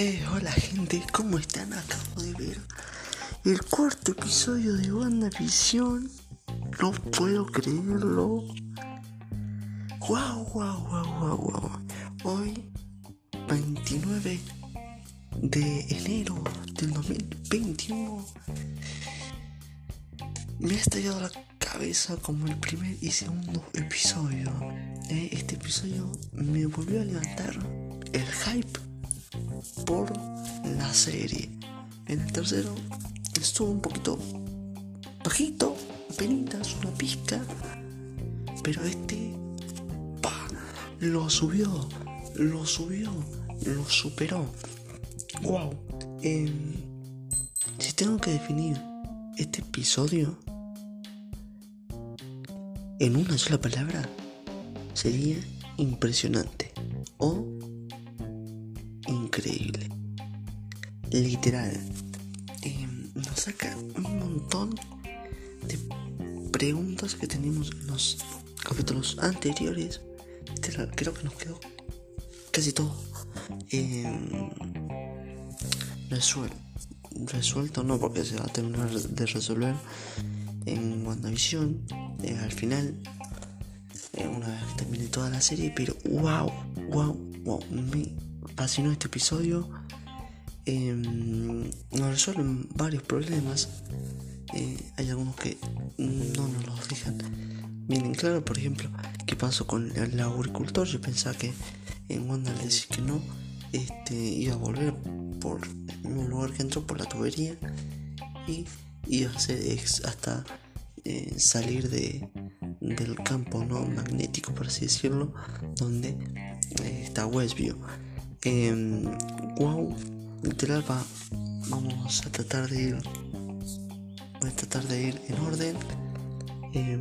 Eh, hola gente, ¿cómo están? Acabo de ver el cuarto episodio de WandaVision. No puedo creerlo. Wow, wow, wow, wow, wow. Hoy, 29 de enero del 2021, me ha estallado la cabeza como el primer y segundo episodio. Eh, este episodio me volvió a levantar el hype por la serie. En el tercero estuvo un poquito bajito, penitas, una pizca. Pero este, pa, lo subió, lo subió, lo superó. Wow. Em, si tengo que definir este episodio en una sola palabra, sería impresionante o increíble. Literal. Em, nos saca un montón de preguntas que tenemos en los capítulos anteriores. creo que nos quedó casi todo eh, resuelto. Resuelto no, porque se va a terminar de resolver en WandaVision. Eh, al final, eh, una vez que termine toda la serie, pero wow, wow, wow, me fascinó este episodio. Em, nos resuelven varios problemas. Eh, hay algunos que no nos los dejan bien en claro. Por ejemplo, ¿qué pasó con el agricultor? Yo pensaba que en Wanda le decía que no, este, iba a volver por el lugar que entró, por la tubería. Y iba a ser hasta eh, salir de, del campo no magnético, por así decirlo, donde eh, está Westview. Wow, literal va, vamos a tratar de ir, a tratar de ir en orden.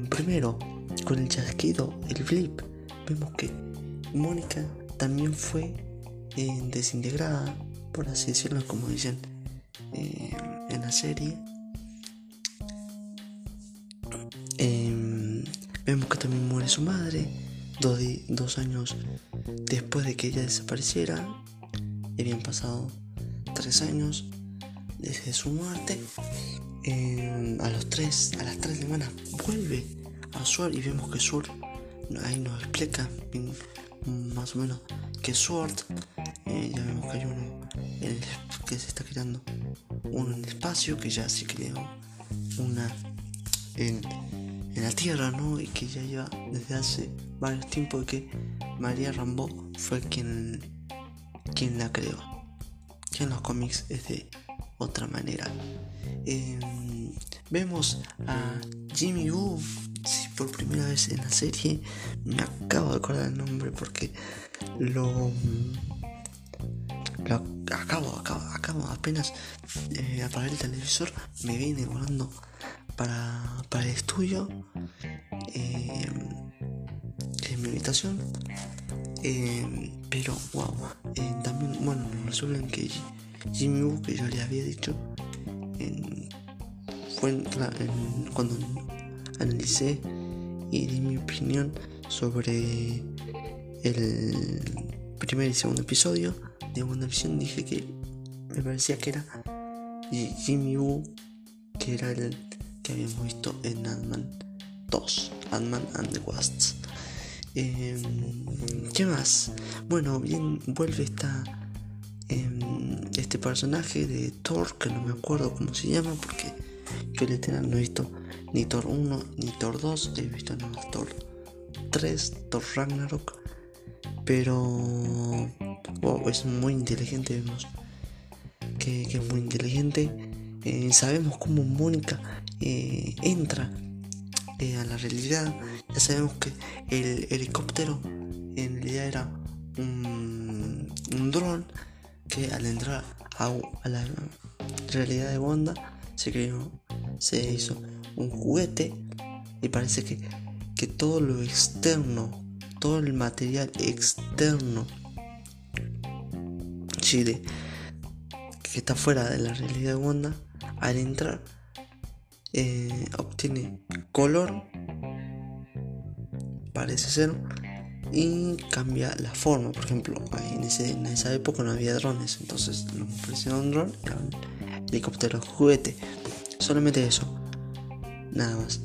primero, con el chasquido, el flip, vemos que Mónica también fue eh, desintegrada, por así decirlo, como dicen en la serie. Em, vemos que también muere su madre, dos, dos, años después de que ella desapareciera. Habían pasado tres años desde su muerte. Em, a los tres, a las tres semanas vuelve a Sword y vemos que Sword ahí nos explica más o menos que Sword. Eh, ya vemos que hay uno que se está creando uno en el espacio que ya se creó una en en la Tierra, ¿no? Y que ya lleva desde hace varios tiempos que María Rambo fue quien, quien la creó. Que en los cómics es de otra manera. Em, vemos a Jimmy Woo, sí, por primera vez en la serie. Me acabo de acordar el nombre porque lo, acabo, acabo, acabo apenas eh, el televisor. Me viene volando para, para el estudio eh, en mi habitación. Eh, pero, wow, eh, también, bueno, resuelven que Jimmy Woo, que yo le había dicho, fue cuando analicé y di mi opinión sobre el primer y segundo episodio de WandaVision, dije que me parecía que era Jimmy Woo, que era el que habíamos visto en Ant-Man 2, Ant-Man and the Wasps. Em, ¿Qué más? Bueno, bien, vuelve esta, em, este personaje de Thor, que no me acuerdo cómo se llama, porque yo literal no he visto ni Thor 1 ni Thor 2, he visto nada Thor 3, Thor Ragnarok, pero wow, es muy inteligente, vemos que es muy inteligente. Eh, sabemos cómo Mónica eh, entra eh, a la realidad. Ya sabemos que el helicóptero en realidad era un, un dron que al entrar a, la realidad de Wanda se creó, se hizo un juguete y parece que, que todo lo externo, todo el material externo Chile que está fuera de la realidad de Wanda al entrar eh, obtiene color, parece ser, y cambia la forma. Por ejemplo, en, esa época no había drones, entonces nos ofrecieron un dron y un helicóptero juguete. Solamente eso, nada más.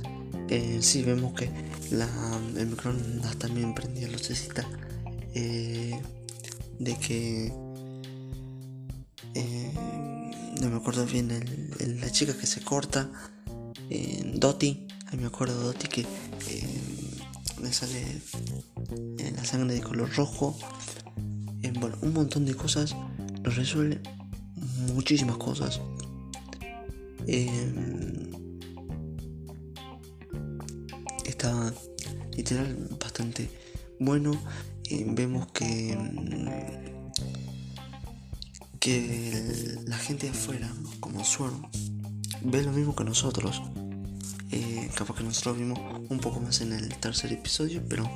Eh, sí, vemos que la, el microondas también prendía lucecita eh, de que no me acuerdo bien la chica que se corta eh, Doti ahí me acuerdo de que le sale la sangre de color rojo. Bueno un montón de cosas. Nos resuelve muchísimas cosas. Está literal bastante bueno. Vemos que que la gente afuera, como Sword, ve lo mismo que nosotros. Eh, capaz que nosotros vimos un poco más en el tercer episodio, pero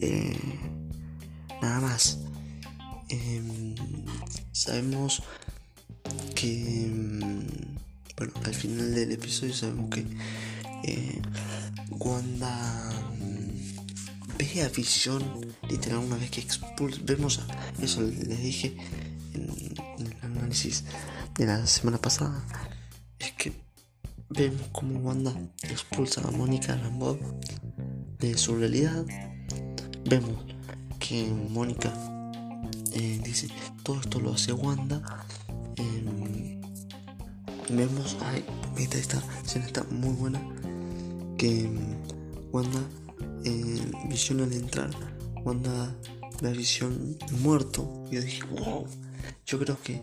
eh, nada más. Em, sabemos que, bueno, al final del episodio sabemos que eh, Wanda ve a Visión, literal, una vez que expulsa, vemos a, eso les dije análisis de la semana pasada, es que vemos como Wanda expulsa a Mónica Rambeau de su realidad. Vemos que Mónica eh, dice, todo esto lo hace Wanda. Em, vemos, ay, esta, esta escena está muy buena, que em, Wanda eh, visión al entrar, cuando la visión muerto, yo dije, wow, yo creo que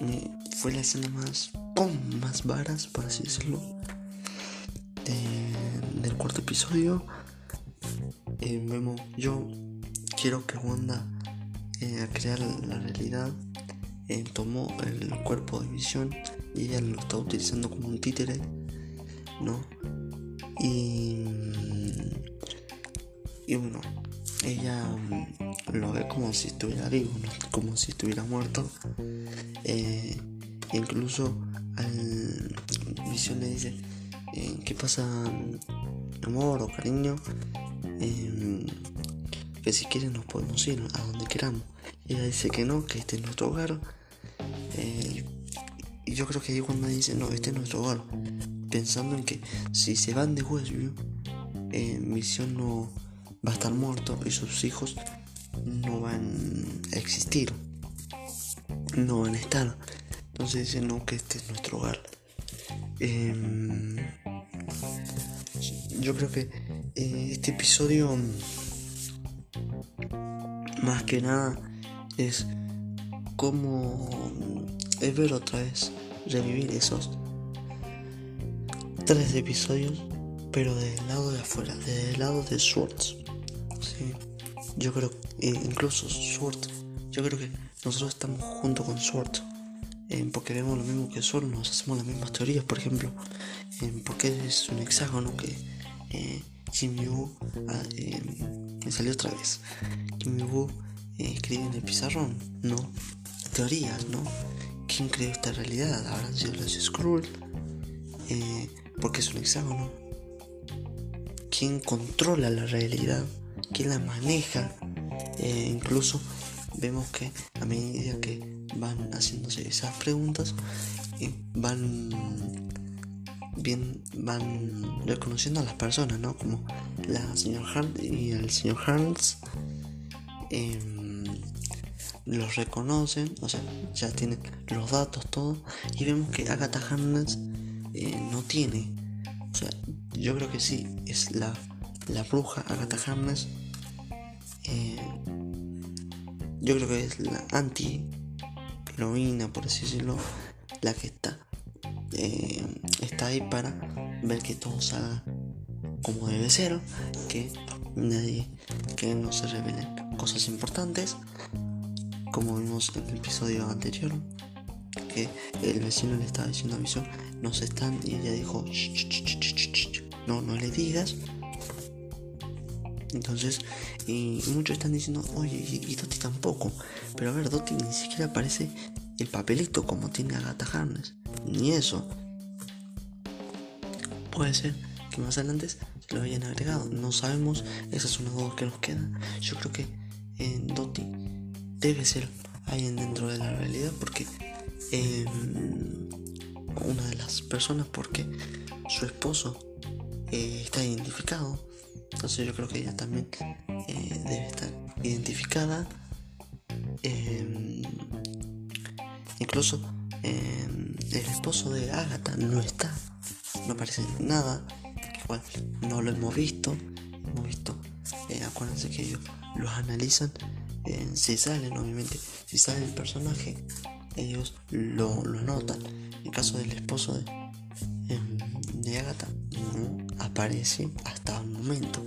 eh, fue la escena más, ¡pum! más varas, por así decirlo, del cuarto episodio. Eh, vemos, yo quiero que Wanda, eh, la realidad, tomó el cuerpo de visión y ella lo está utilizando como un títere, ¿no? Y y bueno, ella mm, lo ve como si estuviera vivo, como si estuviera muerto. Eh, incluso al Visión le dice, eh, ¿qué pasa, amor o cariño? Eh, que si quieren nos podemos ir a donde queramos. ella dice que no, que este es nuestro hogar. y yo creo que ahí cuando dice, no, este es nuestro hogar, pensando en que si se van de Westview, Visión no va a estar muerto y sus hijos no van a existir, no van a estar. Entonces dicen, no, que este es nuestro hogar. Em, yo creo que eh, este episodio, más que nada, es como es ver otra vez, revivir esos tres episodios, pero del lado de afuera, del lado de Swords. Yo creo, eh, incluso Sword, yo creo que nosotros estamos junto con Sword. Eh, porque vemos lo mismo que Sword, nos hacemos las mismas teorías, por ejemplo, eh, porque es un hexágono que eh, Kim Yu ah, salió otra vez. Kim Yu escribe en el pizarrón, ¿no? Teorías, ¿no? ¿Quién creó esta realidad? ¿Habrán sido los Skrull? porque es un hexágono. ¿Quién controla la realidad? Quién la maneja. Eh, incluso vemos que a medida que van haciéndose esas preguntas, van bien van reconociendo a las personas, ¿no? Como la señora Hunt y el señor Hans em, los reconocen, o sea, ya tienen los datos, todo, y vemos que Agatha Harkness eh, no tiene, o sea, yo creo que sí, es la la bruja Agatha Harkness eh, yo creo que es la anti heroína por así decirlo la que está eh, está ahí para ver que todo salga como debe ser que nadie que no se revelen cosas importantes como vimos en el episodio anterior que el vecino le estaba diciendo a Visión no se están y ella dijo no no le digas entonces, y muchos están diciendo, oye, y, Doti tampoco. Pero a ver, Doti ni siquiera aparece el papelito como tiene Agatha Harness. Ni eso. Puede ser que más adelante lo hayan agregado. No sabemos, esa es una duda que nos queda. Yo creo que Doti debe ser alguien dentro de la realidad porque em, una de las personas porque su esposo eh, está identificado. Entonces yo creo que ella también eh, debe estar identificada. Em, incluso em, el esposo de Agatha no está, no aparece nada. Igual no lo hemos visto. Hemos visto, eh, acuérdense que ellos los analizan. si salen, obviamente, si sale el personaje, ellos lo, lo notan. En caso del esposo de, em, de Agatha, no aparece hasta momento.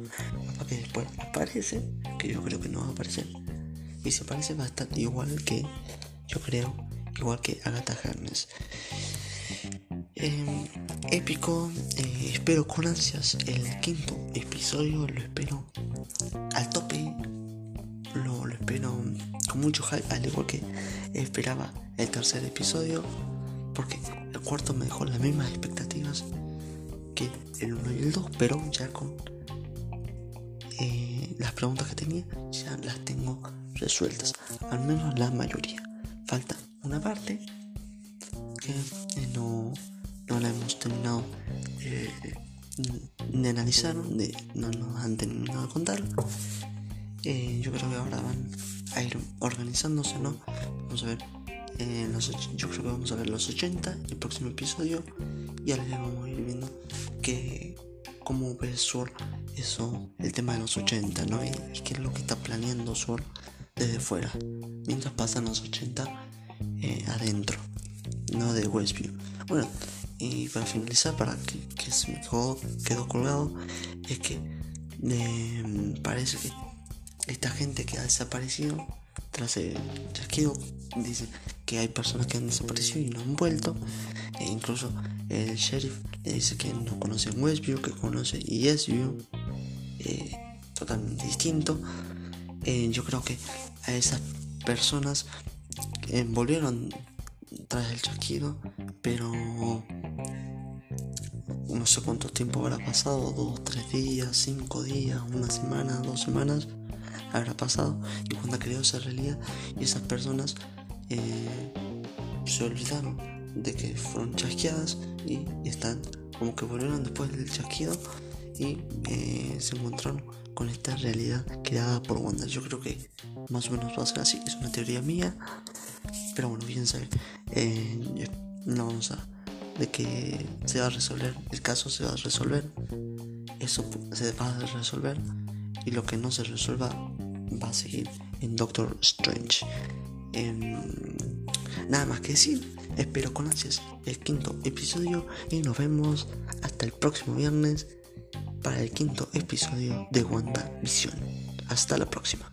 Que después aparece, que yo creo que no va a aparecer. Y se parece bastante igual que, yo creo, igual que Agatha Harness. Em, épico, eh, espero con ansias el quinto episodio, lo espero al tope, lo, lo espero con mucho hype, al igual que esperaba el tercer episodio, porque el cuarto me dejó las mismas expectativas que el 1 y el 2, pero ya con eh, preguntas que tenía, ya las tengo resueltas, al menos la mayoría. Falta una parte que eh, no, no la hemos terminado eh, de analizar, de, no nos han terminado de contar. yo creo que ahora van a ir organizándose, ¿no? Vamos a ver yo creo que vamos a ver los 80, el próximo episodio, y ahora vamos a ir viendo que cómo ve Sword el tema de los 80, ¿no? Y, qué es lo que está planeando Sword desde fuera, mientras pasan los 80 eh, adentro, no de Westview. Bueno, y para finalizar, para que, que se me quedó, colgado, es que eh, parece que esta gente que ha desaparecido tras el chasquido dice que hay personas que han desaparecido y no han vuelto e incluso el sheriff le dice que no conoce Westview que conoce Eastview eh, totalmente distinto. Eh, yo creo que a esas personas eh, volvieron tras el chasquido pero no sé cuánto tiempo habrá pasado dos tres días cinco días una semana dos semanas habrá pasado. Y cuando creó esa realidad y esas personas eh, se olvidaron de que fueron chasqueadas y están como que volvieron después del chasquido y eh, se encontraron con esta realidad creada por Wanda. Yo creo que más o menos va a ser así, es una teoría mía, pero bueno, fíjense, eh, no vamos a de que se va a resolver, el caso se va a resolver, eso se va a resolver y lo que no se resuelva va a seguir en Doctor Strange. Em, nada más que decir, espero con ansias el quinto episodio y nos vemos hasta el próximo viernes para el quinto episodio de WandaVision. Hasta la próxima.